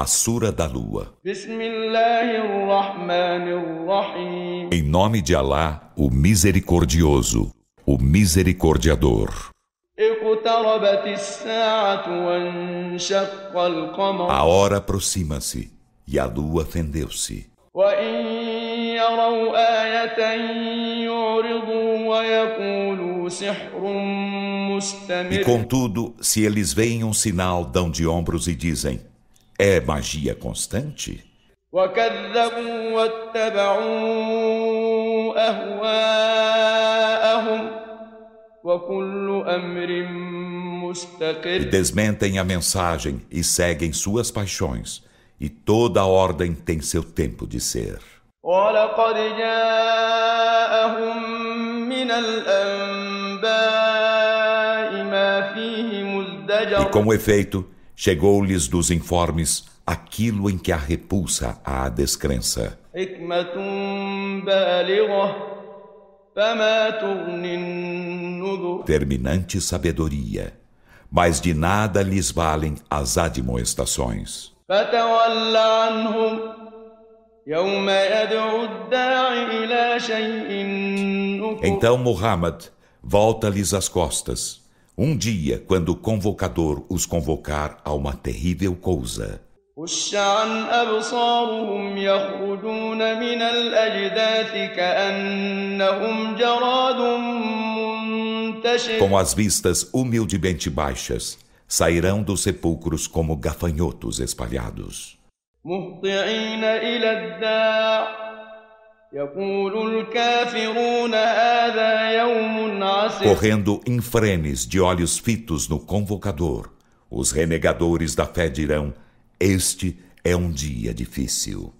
A Sura da Lua. Em nome de Alá, o Misericordioso, o Misericordiador. A hora aproxima-se e a lua fendeu-se. E contudo, se eles veem um sinal, dão de ombros e dizem: É magia constante? وكذبوا واتبعوا أهواءهم وكل أمر E مستقر desmentem a mensagem e seguem suas paixões. E toda ordem tem seu tempo de ser. ولقد جاءهم من الأنباء ما فيه E مزدجر com efeito, Chegou-lhes dos informes aquilo em que a repulsa à descrença. Terminante sabedoria, mas de nada lhes valem as admoestações. Então Muhammad volta-lhes as costas. Um dia, quando o convocador os convocar a uma terrível coisa. خش عن أبصارهم يخرجون من الأجداث كأنهم جراد منتشر Com as vistas humildemente baixas, sairão dos sepulcros como gafanhotos espalhados. مهطعين إلى الداع Correndo infrenes de olhos fitos no convocador, os renegadores da fé dirão: Este é um dia difícil.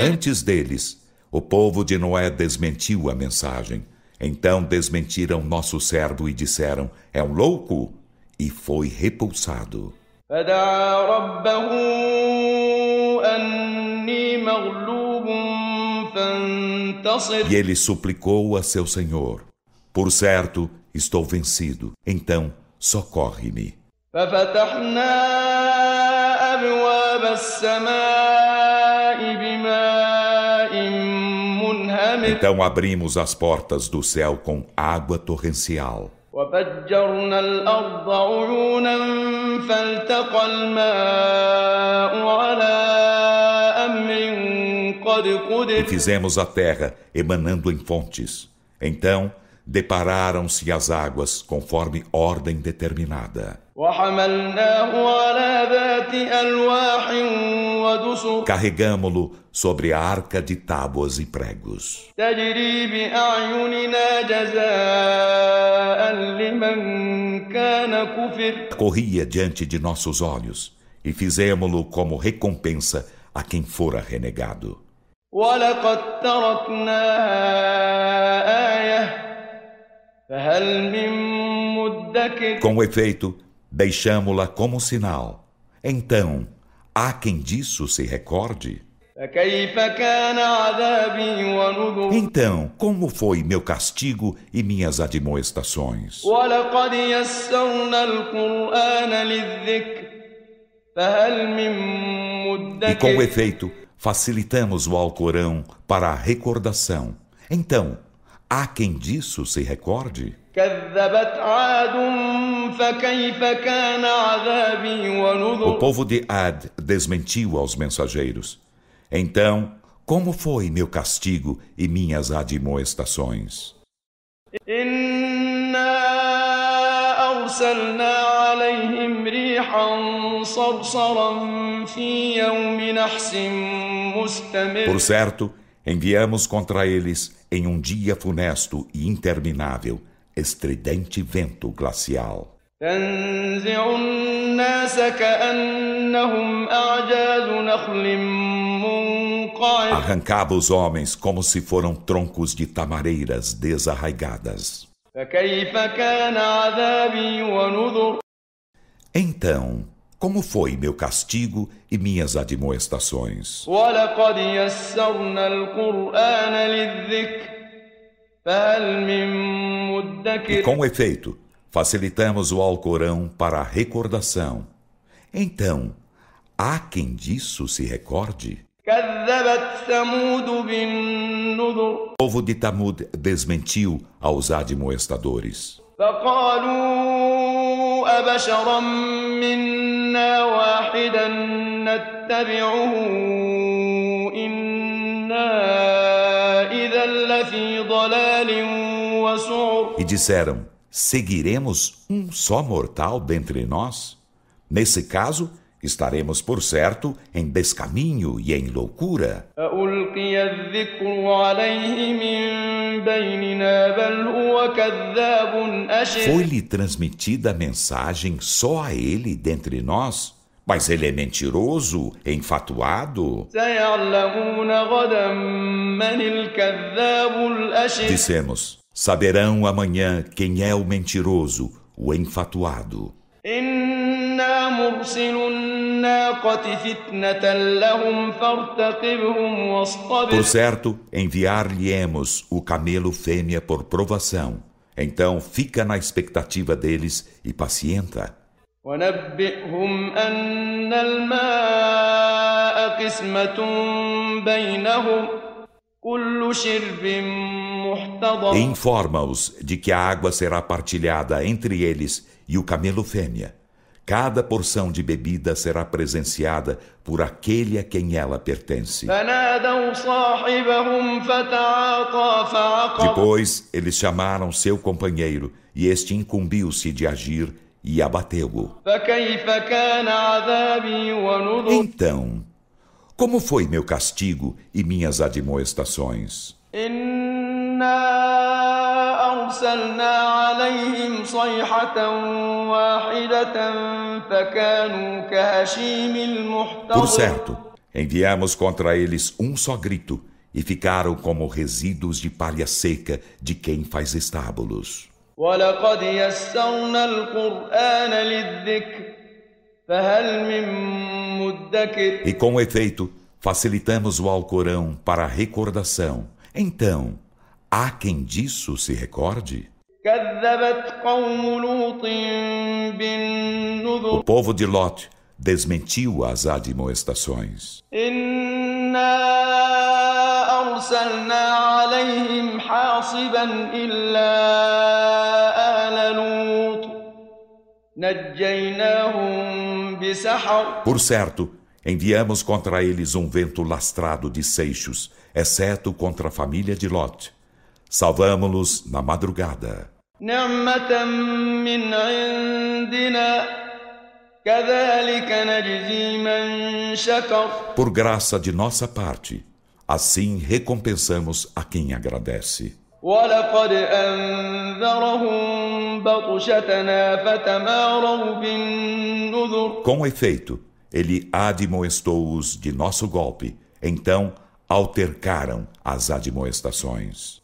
Antes deles, o povo de Noé desmentiu a mensagem. Então desmentiram nosso servo e disseram: É um louco? e foi repulsado. E ele suplicou a seu Senhor: Por certo, estou vencido, então socorre-me. Então abrimos as portas do céu com água torrencial. وفجرنا الأرض عيونا فالتقى الماء على أمر قد E قدر fizemos a terra emanando em fontes. Então depararam-se as águas conforme ordem determinada. وحملناه على ذات ألواح ودسر Carregamo-lo sobre a arca de tábuas e pregos. تجري بأعيننا جزاء لمن كان كفر Corria diante de nossos olhos e fizemo-lo como recompensa a quem fora renegado. ولقد تركناها آية فهل من مدكر Com efeito, deixamo-la como sinal. Então, Há quem disso se recorde? Então, como foi meu castigo e minhas admoestações? E com efeito, facilitamos o Alcorão para a recordação. Então, há quem disso se recorde? كذبت عاد فكيف كان عذابي O ونذر povo de Ad desmentiu aos mensageiros. Então, como foi meu castigo e minhas admoestações? إنا أرسلنا عليهم ريحا صرصرا في يوم نحس مستمر Por certo, enviamos contra eles em um dia funesto e interminável, estridente vento glacial. تنزع الناس كأنهم أعجاز نخل منقعر Arrancava os homens como se foram troncos de tamareiras desarraigadas. فكيف كان عذابي ونذر Então, como foi meu castigo e minhas admoestações? ولقد يسرنا القرآن للذكر فهل من E مدكر com efeito, facilitamos o Alcorão para a recordação. Então, há quem disso se recorde? كذبت ثمود بالنذر O povo de Tamud desmentiu aos admoestadores. فقالوا أبشرا منا واحدا نتبعه إنا إذا لفي ضلال وسعر E disseram: seguiremos um só mortal dentre nós? Nesse caso, estaremos por certo em descaminho e em loucura. Foi-lhe transmitida a mensagem só a ele dentre nós? Mas ele é mentiroso, enfatuado. Dissemos. Saberão amanhã quem é o mentiroso, o enfatuado. إنا مرسل الناقة فتنة لهم فارتقبهم واصطبر Por certo, enviar-lhe-emos o camelo fêmea por provação. Então fica na expectativa deles e pacienta. ونبئهم أن الماء قسمة بينهم كل شرب E محتضر Informa-os de que a água será partilhada entre eles e o camelo fêmea. Cada porção de bebida será presenciada por aquele a quem ela pertence. Depois eles chamaram seu companheiro e este incumbiu-se de agir e abateu-o. Então, como foi meu castigo e minhas admoestações? إنا أرسلنا عليهم صيحة واحدة فكانوا كهشيم Por المحتضر certo, enviamos contra eles um só grito e ficaram como resíduos de palha seca de quem faz estábulos. ولقد يسرنا القرآن للذكر فهل من مدكر E com efeito, facilitamos o Alcorão para a recordação. Então, há quem disso se recorde? كذبت قوم لوط O بالنذر povo de Lot desmentiu as admoestações. إنا أرسلنا عليهم حاصبا إلا آل لوط نجيناهم بسحر Por certo, enviamos contra eles um vento lastrado de seixos, exceto contra a família de Lot. Salvamo-los na madrugada. نعمة من عندنا كذلك نجزي من شكر Por graça de nossa parte, assim recompensamos a quem agradece. ولقد أنذرهم بطشتنا فتماروا بالنذر Com efeito, ele admoestou-os de nosso golpe, então altercaram as admoestações.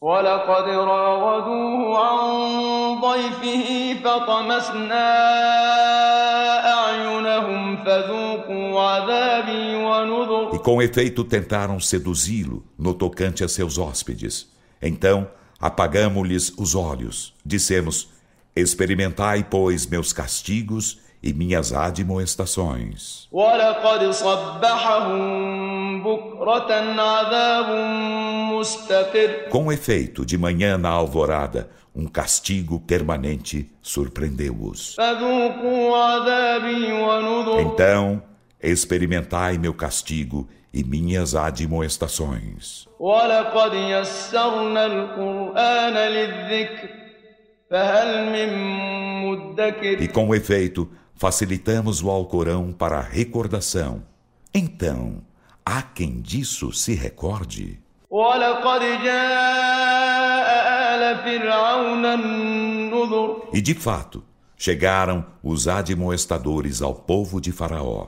E com efeito tentaram seduzi-lo no tocante a seus hóspedes. Então apagamos-lhes os olhos. Dissemos: Experimentai, pois, meus castigos e minhas admoestações. Com efeito, de manhã na alvorada, um castigo permanente surpreendeu-os. Então, experimentai meu castigo e minhas admoestações. E com efeito, facilitamos o Alcorão para a recordação. Então, há quem disso se recorde. E de fato, chegaram os admoestadores ao povo de Faraó.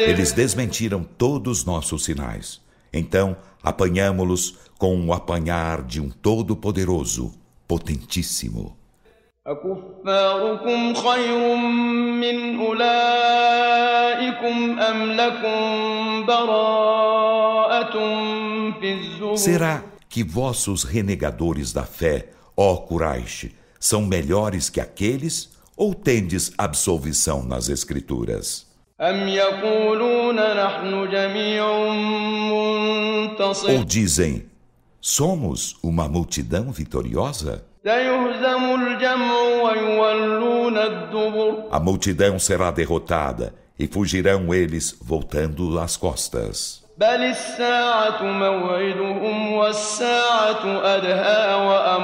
Eles desmentiram todos nossos sinais. Então, apanhamo-los com o apanhar de um Todo-Poderoso, potentíssimo. أكفاركم خير من أولئكم أم لكم براءة في الزبر Será que vossos renegadores da fé, ó Quraish, são melhores que aqueles ou tendes absolvição nas escrituras? Ou dizem, somos uma multidão vitoriosa? A multidão será derrotada e fugirão eles voltando às costas.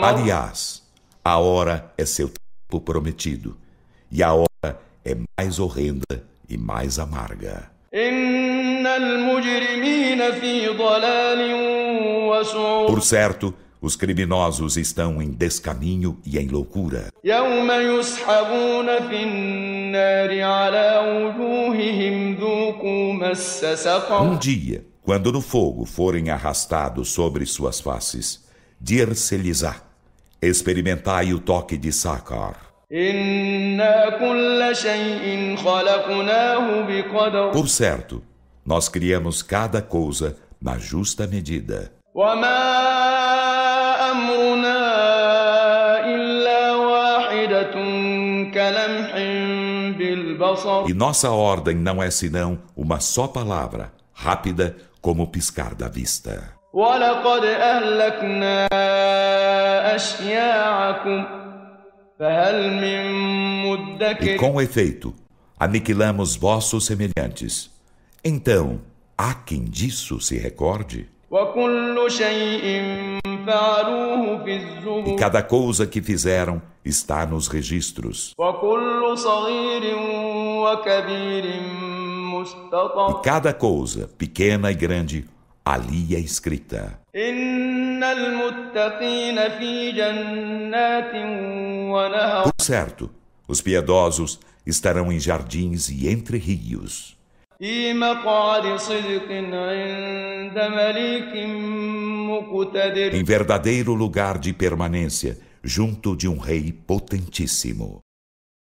Aliás, a hora é seu tempo prometido, e a hora é mais horrenda e mais amarga. Por certo, os criminosos estão em descaminho e em loucura. Um dia, quando no fogo forem arrastados sobre suas faces, dir-se-lhes-á: experimentai o toque de Sakar. إنا كل شيء خلقناه بقدر Por certo, nós criamos cada coisa na justa medida. وما أمرنا إلا واحدة كلمح بالبصر E nossa ordem não é senão uma só palavra, rápida como o piscar da vista. ولقد أهلكنا أشياعكم فهل من e com efeito, aniquilamos vossos semelhantes. Então, há quem disso se recorde? E cada coisa que fizeram está nos registros. E cada coisa, pequena e grande, ali é escrita. Por certo, os piedosos estarão em jardins e entre rios. Em verdadeiro lugar de permanência, junto de um rei potentíssimo.